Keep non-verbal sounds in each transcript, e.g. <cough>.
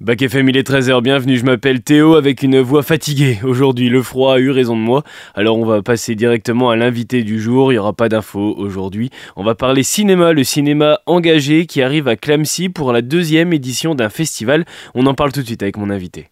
Bac FM, il est 13h, bienvenue, je m'appelle Théo avec une voix fatiguée. Aujourd'hui, le froid a eu raison de moi, alors on va passer directement à l'invité du jour, il n'y aura pas d'infos aujourd'hui. On va parler cinéma, le cinéma engagé qui arrive à Clamcy pour la deuxième édition d'un festival. On en parle tout de suite avec mon invité.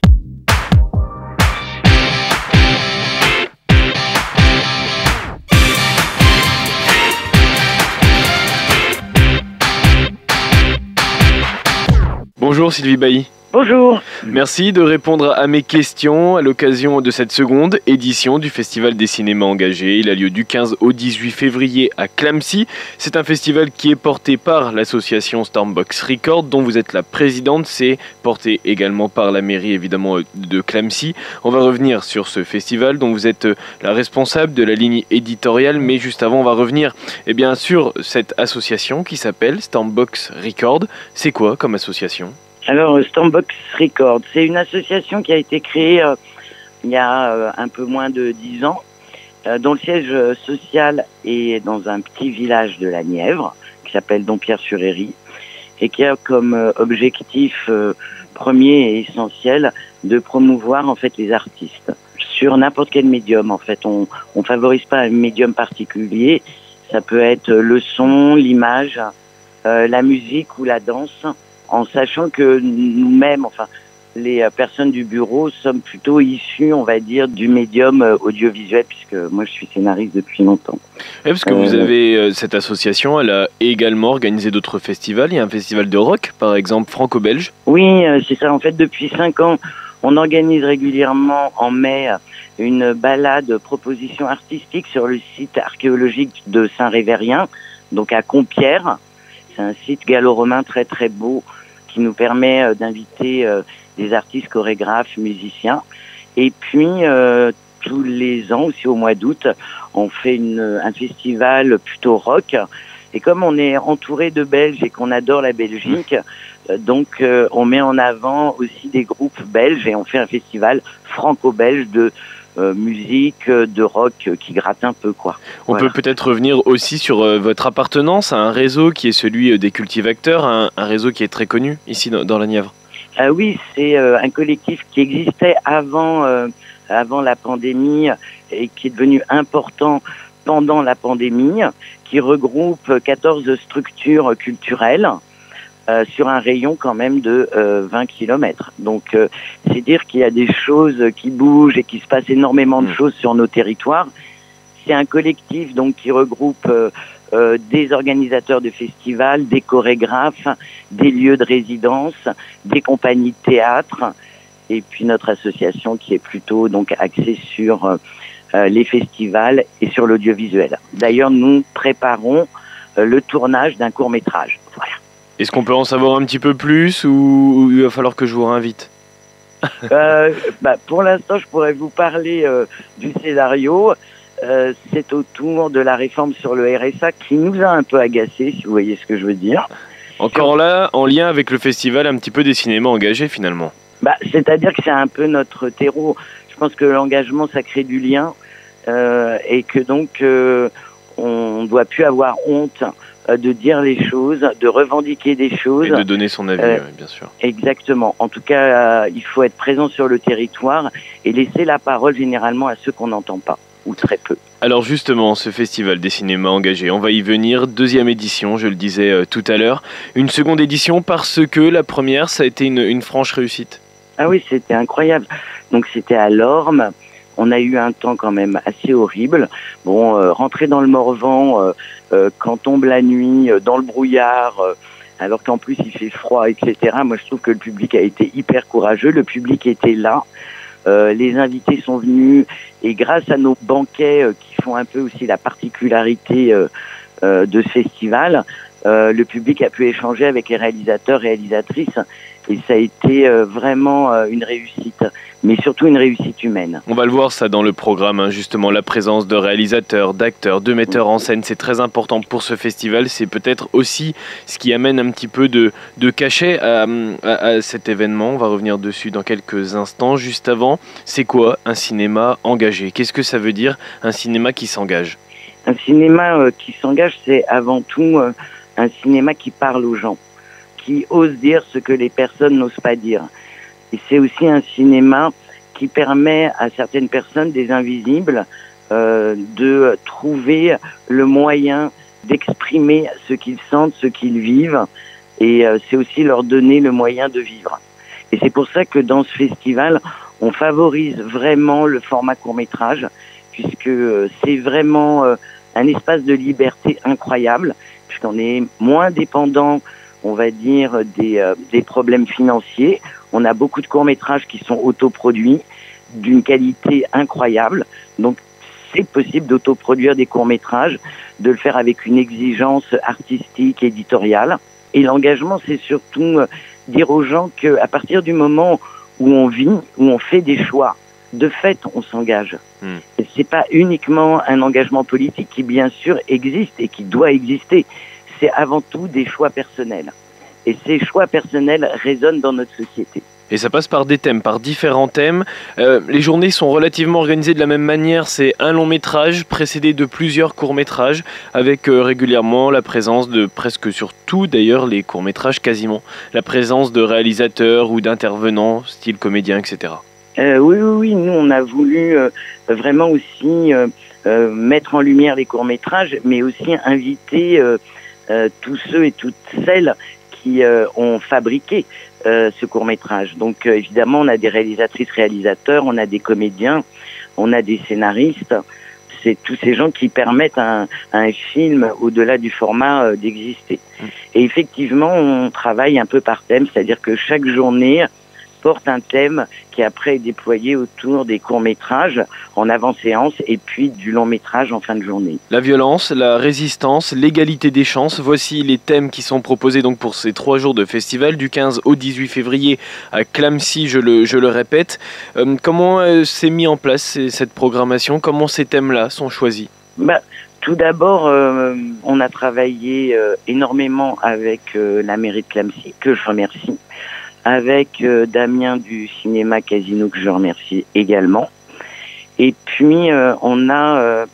Bonjour Sylvie Bailly. Bonjour. Merci de répondre à mes questions à l'occasion de cette seconde édition du Festival des cinémas engagés. Il a lieu du 15 au 18 février à Clamcy. C'est un festival qui est porté par l'association Stormbox Record dont vous êtes la présidente. C'est porté également par la mairie évidemment de Clamcy. On va revenir sur ce festival dont vous êtes la responsable de la ligne éditoriale. Mais juste avant, on va revenir eh bien, sur cette association qui s'appelle Stormbox Record. C'est quoi comme association? Alors, euh, Stormbox Records, c'est une association qui a été créée euh, il y a euh, un peu moins de dix ans, dont le siège social est dans un petit village de la Nièvre, qui s'appelle Dompierre-sur-Héry, et qui a comme objectif premier et essentiel de promouvoir en fait les artistes sur n'importe quel médium. En fait, on on favorise pas un médium particulier. Ça peut être le son, l'image, la musique ou la danse en sachant que nous-mêmes, enfin, les euh, personnes du bureau sommes plutôt issues, on va dire, du médium euh, audiovisuel, puisque moi je suis scénariste depuis longtemps. Et parce que vous euh, avez cette association, elle a également organisé d'autres festivals. Il y a un festival de rock, par exemple, franco-belge. Oui, c'est ça. En fait, depuis cinq ans, on organise régulièrement en mai une balade proposition artistique sur le site archéologique de Saint-Révérien, donc à Compierre. C'est un site gallo-romain très très beau qui nous permet euh, d'inviter euh, des artistes, chorégraphes, musiciens. Et puis, euh, tous les ans, aussi au mois d'août, on fait une, un festival plutôt rock. Et comme on est entouré de Belges et qu'on adore la Belgique, donc on met en avant aussi des groupes belges et on fait un festival franco-belge de euh, musique, de rock qui gratte un peu quoi. On peut peut-être revenir aussi sur euh, votre appartenance à un réseau qui est celui euh, des cultivateurs, un, réseau qui est très connu ici dans, la Nièvre. Oui, c'est un collectif qui existait avant, avant la pandémie et qui est devenu important pendant la pandémie, qui regroupe 14 structures culturelles euh, sur un rayon quand même de 20 euh, km. Donc euh, c'est dire qu'il y a des choses qui bougent et qu'il se passe énormément de mm. choses sur nos territoires. C'est un collectif donc qui regroupe des organisateurs de festivals, des chorégraphes, des lieux de résidence, des compagnies de théâtre, et puis notre association qui est plutôt donc axée sur les festivals et sur l'audiovisuel. D'ailleurs, nous préparons le tournage d'un court métrage. Est-ce qu'on peut en savoir un petit peu plus ou, il va falloir que je vous réinvite? Euh, bah, Pour l'instant, je pourrais vous parler euh, du scénario. Euh, c'est autour de la réforme sur le RSA qui nous a un peu agacé, si vous voyez ce que je veux dire. Encore là, en lien avec le festival un petit peu des cinémas engagés finalement. Bah, C'est-à-dire que c'est un peu notre terreau. Je pense que l'engagement, ça crée du lien et que donc on ne doit plus avoir honte euh, de dire les choses, de revendiquer des choses. Et de donner son avis, euh, bien sûr. Exactement. En tout cas, euh, il faut être présent sur le territoire et laisser la parole généralement à ceux qu'on n'entend pas, ou très peu. Alors justement, ce festival des cinémas engagés, on va y venir. Deuxième édition, je le disais tout à l'heure. Une seconde édition parce que la première, ça a été une, une franche réussite. Ah oui, c'était incroyable. Donc c'était à Lorme on a eu un temps quand même assez horrible. Bon, euh, rentrer dans le Morvan euh, euh, quand tombe la nuit, dans le brouillard, alors qu'en plus il fait froid, etc. Moi, je trouve que le public a été hyper courageux. Le public était là. les invités sont venus et grâce à nos banquets qui font un peu aussi la particularité de ce festival, le public a pu échanger avec les réalisateurs, réalisatrices et ça a été vraiment une réussite. Mais surtout une réussite humaine. On va le voir ça dans le programme, hein, justement, la présence de réalisateurs, d'acteurs, de metteurs en scène, c'est très important pour ce festival, c'est peut-être aussi ce qui amène un petit peu de, de cachet à, à, cet événement, on va revenir dessus dans quelques instants. Juste avant, c'est quoi un cinéma engagé? Qu'est-ce que ça veut dire un cinéma qui s'engage? Un cinéma euh, qui s'engage, c'est avant tout euh, un cinéma qui parle aux gens, qui ose dire ce que les personnes n'osent pas dire Et c'est aussi un cinéma qui permet à certaines personnes, des invisibles, euh, de trouver le moyen d'exprimer ce qu'ils sentent, ce qu'ils vivent, et euh, c'est aussi leur donner le moyen de vivre. Et c'est pour ça que dans ce festival, on favorise vraiment le format court métrage, puisque euh, c'est vraiment un espace de liberté incroyable, puisqu'on est moins dépendant, on va dire, des, des problèmes financiers. On a beaucoup de courts métrages qui sont autoproduits, d'une qualité incroyable. Donc c'est possible d'autoproduire des courts métrages, de le faire avec une exigence artistique, éditoriale. Et l'engagement, c'est surtout euh, dire aux gens qu'à partir du moment où on vit, où on fait des choix, de fait, on s'engage. Hmm. C'est pas uniquement un engagement politique qui, bien sûr, existe et qui doit exister. C'est avant tout des choix personnels. Et ces choix personnels résonnent dans notre société. Et ça passe par des thèmes, par différents thèmes. Euh, les journées sont relativement organisées de la même manière. C'est un long métrage précédé de plusieurs courts métrages, avec euh, régulièrement la présence de presque sur tout d'ailleurs les courts métrages quasiment, la présence de réalisateurs ou d'intervenants, style comédien, etc. Euh, oui, oui, oui. Nous, on a voulu vraiment aussi mettre en lumière les courts métrages, mais aussi inviter tous ceux et toutes celles qui ont fabriqué euh, ce court métrage. Donc euh, évidemment, on a des réalisatrices, réalisateurs, on a des comédiens, on a des scénaristes. C'est tous ces gens qui permettent à un, un film, au-delà du format, euh, d'exister. Mmh. Et effectivement, on travaille un peu par thème, c'est-à-dire que chaque journée, porte un thème qui après est déployé autour des courts-métrages en avant-séance et puis du long-métrage en fin de journée. La violence, la résistance, l'égalité des chances, voici les thèmes qui sont proposés donc pour ces trois jours de festival du 15 au 18 février à Clamcy, je le, je le répète. Euh, comment euh, s'est mis en place cette programmation? Comment ces thèmes-là sont choisis? Bah, tout d'abord, euh, on a travaillé énormément avec la mairie de Clamcy, que je remercie, avec euh, Damien du cinéma Casino que je remercie également. Et puis euh, on a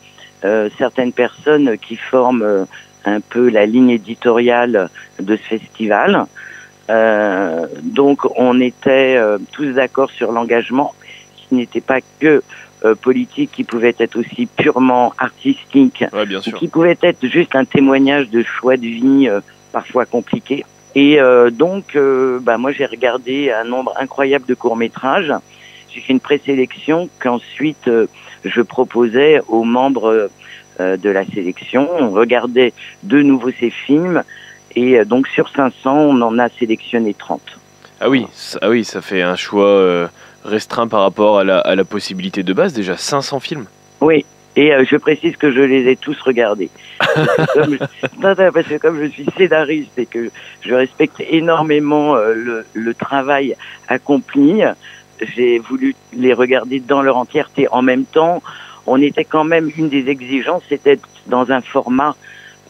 euh, certaines personnes qui forment un peu la ligne éditoriale de ce festival. donc on était tous d'accord sur l'engagement qui n'était pas que politique, qui pouvait être aussi purement artistique, qui pouvait être juste un témoignage de choix de vie parfois compliqués. Et euh, donc, euh, bah, moi, j'ai regardé un nombre incroyable de courts-métrages. J'ai fait une présélection qu'ensuite euh, je proposais aux membres de la sélection. On regardait de nouveau ces films. Et donc, sur 500, on en a sélectionné 30. Ah oui, ah oui ça fait un choix restreint par rapport à la, à la possibilité de base. Déjà 500 films? Oui, et euh, je précise que je les ai tous regardés. comme, <laughs> parce que comme je suis scénariste et que je respecte énormément euh, le, le, travail accompli, j'ai voulu les regarder dans leur entièreté. En même temps, on était quand même une des exigences, c'était dans un format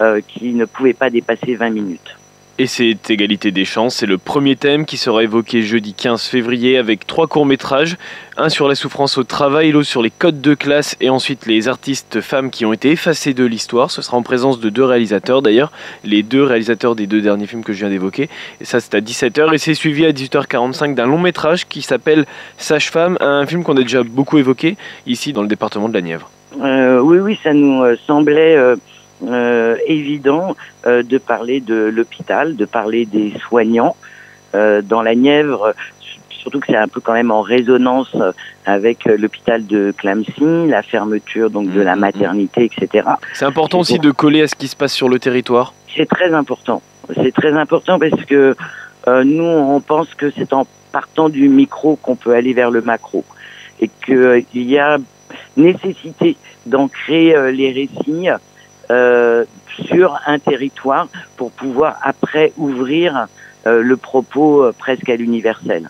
euh, qui ne pouvait pas dépasser 20 minutes. Et c'est égalité des chances, c'est le premier thème qui sera évoqué jeudi 15 février avec trois courts-métrages, un sur la souffrance au travail, l'autre sur les codes de classe et ensuite les artistes femmes qui ont été effacées de l'histoire. Ce sera en présence de deux réalisateurs d'ailleurs, les deux réalisateurs des deux derniers films que je viens d'évoquer. Et ça c'est à 17h et c'est suivi à 18h45 d'un long métrage qui s'appelle Sage-femme, un film qu'on a déjà beaucoup évoqué ici dans le département de la Nièvre. Euh, oui, oui, ça nous euh, semblait... Euh, euh, évident euh, de parler de l'hôpital, de parler des soignants. Euh, dans la Nièvre, surtout que c'est un peu quand même en résonance avec l'hôpital de Clamcy, la fermeture donc de la mmh, mmh, mmh. maternité, etc. C'est important aussi de coller à ce qui se passe sur le territoire? C'est très important. C'est très important parce que nous, on pense que c'est en partant du micro qu'on peut aller vers le macro et qu'il y a nécessité d'ancrer les récits euh, sur un territoire pour pouvoir après ouvrir euh, le propos euh, presque à l'universel,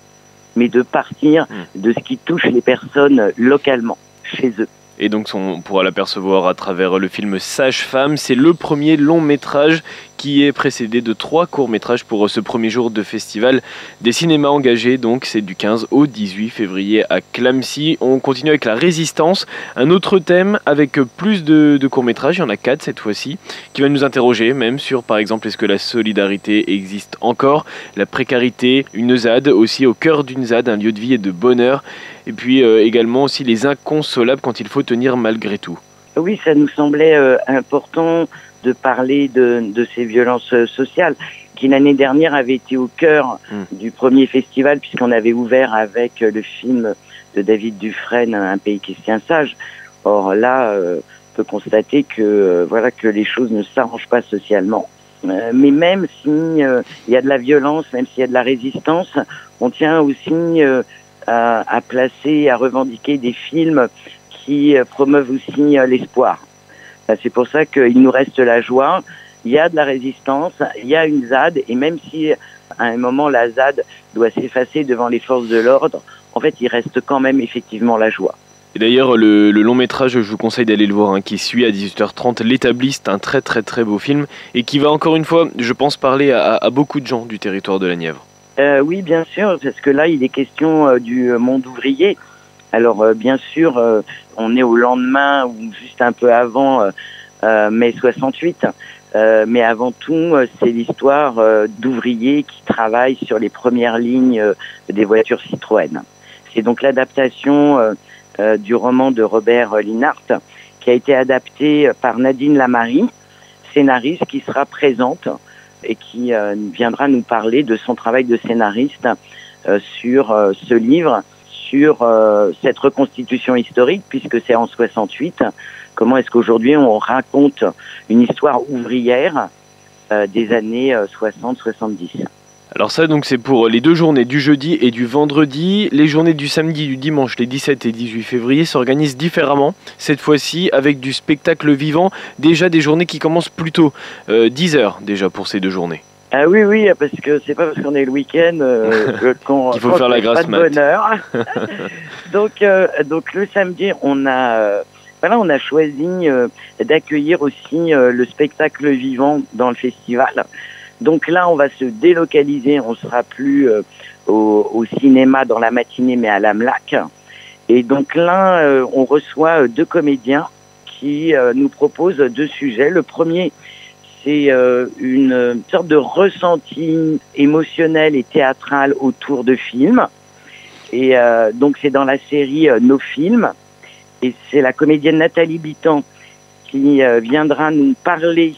mais de partir hmm. de ce qui touche les personnes localement, chez eux. Et donc on pourra l'apercevoir à travers le film Sage Femme. C'est le premier long métrage qui est précédé de trois courts-métrages pour ce premier jour de festival des cinémas engagés. Donc c'est du 15 au 18 février à Clamcy. On continue avec la résistance, un autre thème avec plus de, courts-métrages, il y en a quatre cette fois-ci, qui va nous interroger même sur par exemple est-ce que la solidarité existe encore, la précarité, une ZAD aussi au cœur d'une ZAD, un lieu de vie et de bonheur, et puis euh, également aussi les inconsolables quand il faut tenir malgré tout. Oui, ça nous semblait euh, important de parler de, ces violences euh, sociales qui l'année dernière avaient été au cœur hmm. du premier festival puisqu'on avait ouvert avec le film de David Dufresne, Un pays qui se tient sage. Or là, on peut constater que voilà que les choses ne s'arrangent pas socialement. mais même s'il y a de la violence, même s'il y a de la résistance, on tient aussi à, à, placer, à revendiquer des films qui euh, promeuvent aussi euh, l'espoir. C'est pour ça qu'il nous reste la joie. Il y a de la résistance, il y a une ZAD, et même si à un moment la ZAD doit s'effacer devant les forces de l'ordre, en fait, il reste quand même effectivement la joie. Et d'ailleurs, le, long métrage, je vous conseille d'aller le voir, hein, qui suit à 18h30 L'établiste, un très très très beau film, et qui va encore une fois, je pense, parler à, à beaucoup de gens du territoire de la Nièvre. Euh, oui, bien sûr, parce que là, il est question euh, du monde ouvrier. Alors, euh, bien sûr, euh, on est au lendemain ou juste un peu avant mai 68. mais avant tout, c'est l'histoire d'ouvriers qui travaillent sur les premières lignes des voitures Citroën. C'est donc l'adaptation du roman de Robert Linhart qui a été adapté par Nadine Lamary, scénariste qui sera présente et qui euh, viendra nous parler de son travail de scénariste euh, sur euh, ce livre, sur cette reconstitution historique, puisque c'est en 68. Comment est-ce qu'aujourd'hui on raconte une histoire ouvrière des années 60-70 alors ça donc c'est pour les deux journées du jeudi et du vendredi. Les journées du samedi et du dimanche, les 17 et 18 février, s'organisent différemment. Cette fois-ci avec du spectacle vivant. Déjà des journées qui commencent plus tôt, 10 euh, heures déjà pour ces deux journées. Ah oui, oui, parce que c'est pas parce qu'on est le week-end euh, <laughs> qu'on Il faut faire la pas de bonheur. <laughs> donc, euh, donc le samedi, on a, voilà, on a choisi d'accueillir aussi le spectacle vivant dans le festival. Donc là, on va se délocaliser, on sera plus euh, au, cinéma dans la matinée, mais à l'AMLAC. Et donc là, euh, on reçoit euh, deux comédiens qui nous proposent deux sujets. Le premier, c'est une sorte de ressenti émotionnel et théâtral autour de films. Et donc c'est dans la série Nos films. Et c'est la comédienne Nathalie Bitan qui viendra nous parler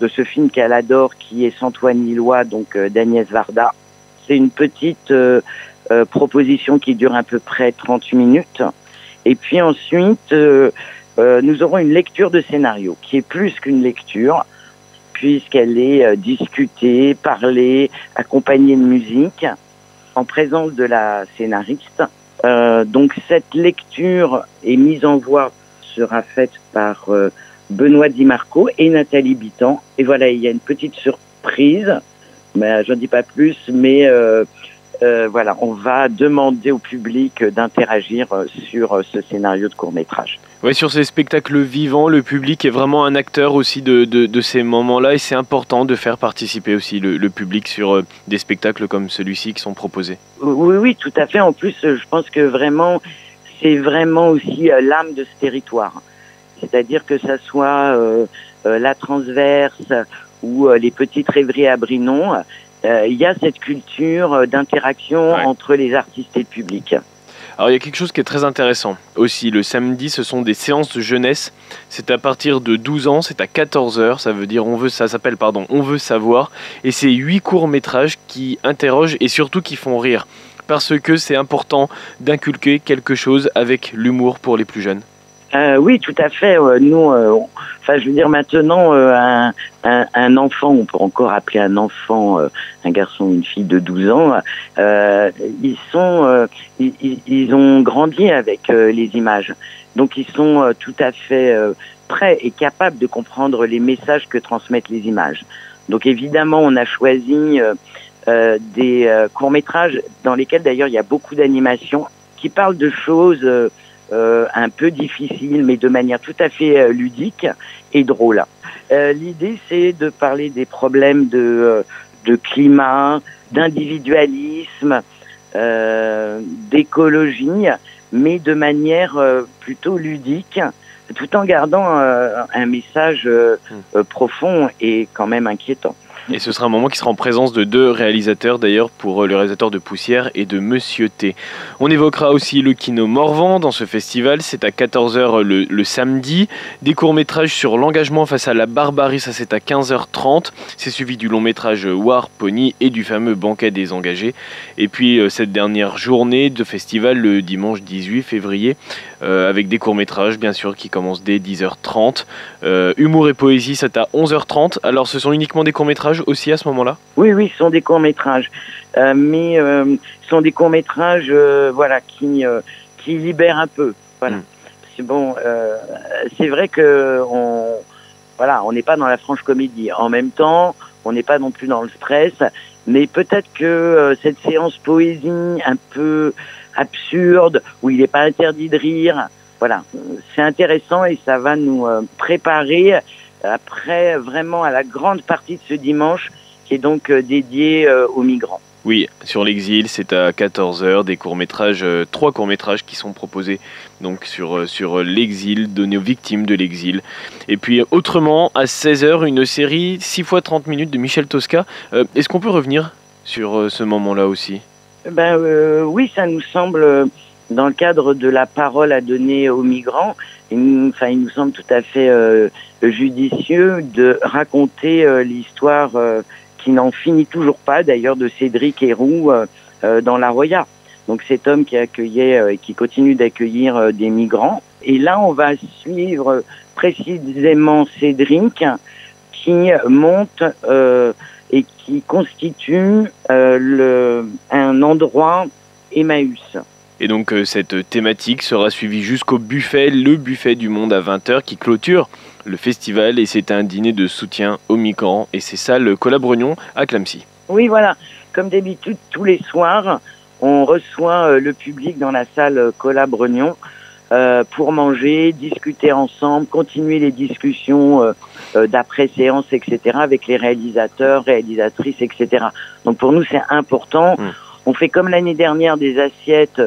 de ce film qu'elle adore, qui est Santoine Lillois, donc euh, d'Agnès Varda. C'est une petite euh, euh, proposition qui dure à peu près 30 minutes. Et puis ensuite, nous aurons une lecture de scénario, qui est plus qu'une lecture, puisqu'elle est discutée, parlée, accompagnée de musique, en présence de la scénariste. donc cette lecture et mise en voix sera faite par Benoît Di Marco et Nathalie Bitan. Et voilà, il y a une petite surprise, mais je ne dis pas plus, mais euh, euh, voilà, on va demander au public d'interagir euh, sur ce scénario de court métrage. Oui, sur ces spectacles vivants, le public est vraiment un acteur aussi de, de, ces moments-là et c'est important de faire participer aussi le, le public sur des spectacles comme celui-ci qui sont proposés. Oui, oui, tout à fait. En plus, je pense que vraiment, c'est vraiment aussi l'âme de ce territoire c'est-à-dire que ça soit euh, euh, la transverse ou euh, les petites rêveries à Brinon, il y a cette culture d'interaction entre les artistes et le public. Alors il y a quelque chose qui est très intéressant aussi. Le samedi, ce sont des séances de jeunesse. C'est à partir de 12 ans, c'est à 14 heures. Ça veut dire on veut, ça s'appelle pardon, on veut savoir. Et c'est huit courts métrages qui interrogent et surtout qui font rire, parce que c'est important d'inculquer quelque chose avec l'humour pour les plus jeunes. Euh, oui, tout à fait. nous, euh, enfin, je veux dire maintenant, euh, un, un, enfant, on peut encore appeler un enfant, un garçon, une fille de 12 ans, ils sont, ils, ont grandi avec les images, donc ils sont tout à fait prêts et capables de comprendre les messages que transmettent les images. Donc évidemment, on a choisi des courts métrages dans lesquels d'ailleurs il y a beaucoup d'animations qui parlent de choses un peu difficile, mais de manière tout à fait ludique et drôle. L'idée, c'est de parler des problèmes de, de climat, d'individualisme, d'écologie, mais de manière plutôt ludique tout en gardant un message hmm. profond et quand même inquiétant. Et ce sera un moment qui sera en présence de deux réalisateurs d'ailleurs pour euh, le réalisateur de Poussière et de Monsieur T. On évoquera aussi le Kino Morvan dans ce festival, c'est à 14h le, samedi. Des courts-métrages sur l'engagement face à la barbarie, ça c'est à 15h30. C'est suivi du long-métrage War Pony et du fameux banquet des engagés. Et puis euh, cette dernière journée de festival le dimanche 18 février euh, avec des courts-métrages bien sûr qui commencent dès 10h30. humour et poésie c'est à 11h30. Alors ce sont uniquement des courts-métrages aussi à ce moment-là? Oui, oui, ce sont des courts-métrages. Euh, mais euh, ce sont des courts-métrages euh, voilà, qui, qui libèrent un peu. Voilà. Hmm. C'est bon, c'est vrai que on voilà, on n'est pas dans la franche comédie. En même temps, on n'est pas non plus dans le stress, mais peut-être que cette séance poésie un peu absurde, où il n'est pas interdit de rire, voilà, c'est intéressant et ça va nous préparer après vraiment à la grande partie de ce dimanche qui est donc euh, dédié euh, aux migrants. Oui, sur l'exil, c'est à 14h, des courts-métrages, euh, trois courts-métrages qui sont proposés donc sur, sur l'exil, donné aux victimes de l'exil. Et puis autrement, à 16h, une série 6 fois 30 minutes de Michel Tosca. Est-ce qu'on peut revenir sur ce moment-là aussi? Ben, Oui, ça nous semble, dans le cadre de la parole à donner aux migrants, il, enfin, il nous semble tout à fait judicieux de raconter euh, l'histoire euh, qui n'en finit toujours pas, d'ailleurs, de Cédric Héroux euh, dans la Roya. Donc cet homme qui accueillait et qui continue d'accueillir des migrants. Et là, on va suivre précisément Cédric qui monte et qui constitue le, un endroit Emmaüs. Et donc cette thématique sera suivie jusqu'au buffet, le buffet du monde à 20h qui clôture le festival et c'est un dîner de soutien aux migrants et c'est ça le Colabrognon à Clamcy. Oui, voilà. Comme d'habitude, tous les soirs, on reçoit euh, le public dans la salle euh, euh, pour manger, discuter ensemble, continuer les discussions d'après-séance, etc., avec les réalisateurs, réalisatrices, etc. Donc pour nous, c'est important. Hmm. On fait comme l'année dernière des assiettes.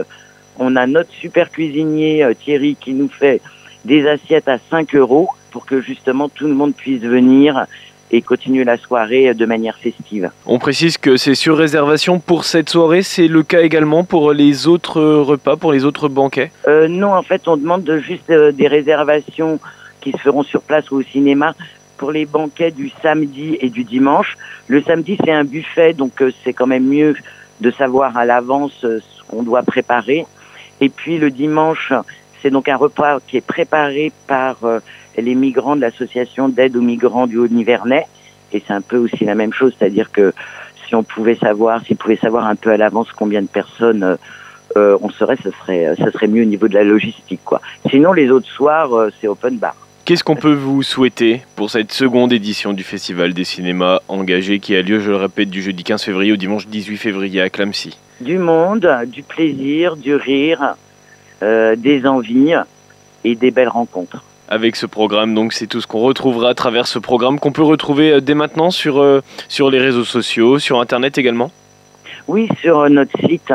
On a notre super cuisinier Thierry qui nous fait des assiettes à 5 euros pour que justement tout le monde puisse venir et continuer la soirée de manière festive. On précise que c'est sur réservation pour cette soirée, c'est le cas également pour les autres repas, pour les autres banquets? Euh, Non, en fait, on demande de juste euh, des réservations qui se feront sur place ou au cinéma pour les banquets du samedi et du dimanche. Le samedi, c'est un buffet, donc euh, c'est quand même mieux de savoir à l'avance ce qu'on doit préparer. Et puis le dimanche, c'est donc un repas qui est préparé par les migrants de l'association d'aide aux migrants du Haut-Nivernais. Et c'est un peu aussi la même chose, c'est-à-dire que si on pouvait savoir, s'ils pouvaient savoir un peu à l'avance combien de personnes euh, euh, on serait, ce serait, ça serait mieux au niveau de la logistique, quoi. Sinon, les autres soirs, euh, c'est open bar. Qu'est-ce qu'on peut vous souhaiter pour cette seconde édition du Festival des cinémas engagés qui a lieu, je le répète, du jeudi 15 février au dimanche 18 février à Clamcy? Du monde, du plaisir, du rire, des envies et des belles rencontres avec ce programme. Donc c'est tout ce qu'on retrouvera à travers ce programme qu'on peut retrouver euh, dès maintenant sur, euh, sur les réseaux sociaux, sur Internet également? Oui, sur euh, notre site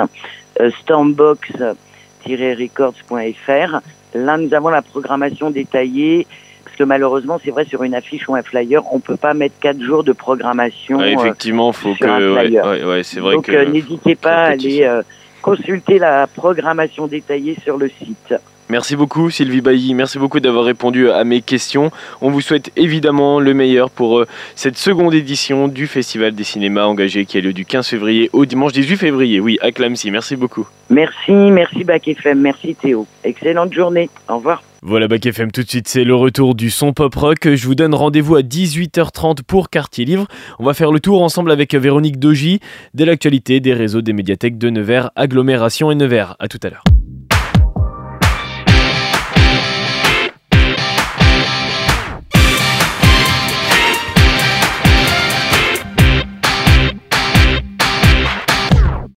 stormbox-records.fr. Là, nous avons la programmation détaillée. Parce que malheureusement, c'est vrai, sur une affiche ou un flyer, on ne peut pas mettre quatre jours de programmation. effectivement, il faut que. c'est vrai Donc, n'hésitez pas à aller consulter la programmation détaillée sur le site. Merci beaucoup Sylvie Bailly, merci beaucoup d'avoir répondu à mes questions. On vous souhaite évidemment le meilleur pour euh, cette seconde édition du Festival des cinémas engagés qui a lieu du 15 février au dimanche 18 février. Oui, à Clamcy, merci beaucoup. Merci, merci Bac FM, merci Théo. Excellente journée, au revoir. Voilà Bac FM tout de suite, c'est le retour du son pop rock. Je vous donne rendez-vous à 18h30 pour Quartier Livre. On va faire le tour ensemble avec Véronique Dogy de l'actualité des réseaux des médiathèques de Nevers, Agglomération et Nevers. À tout à l'heure.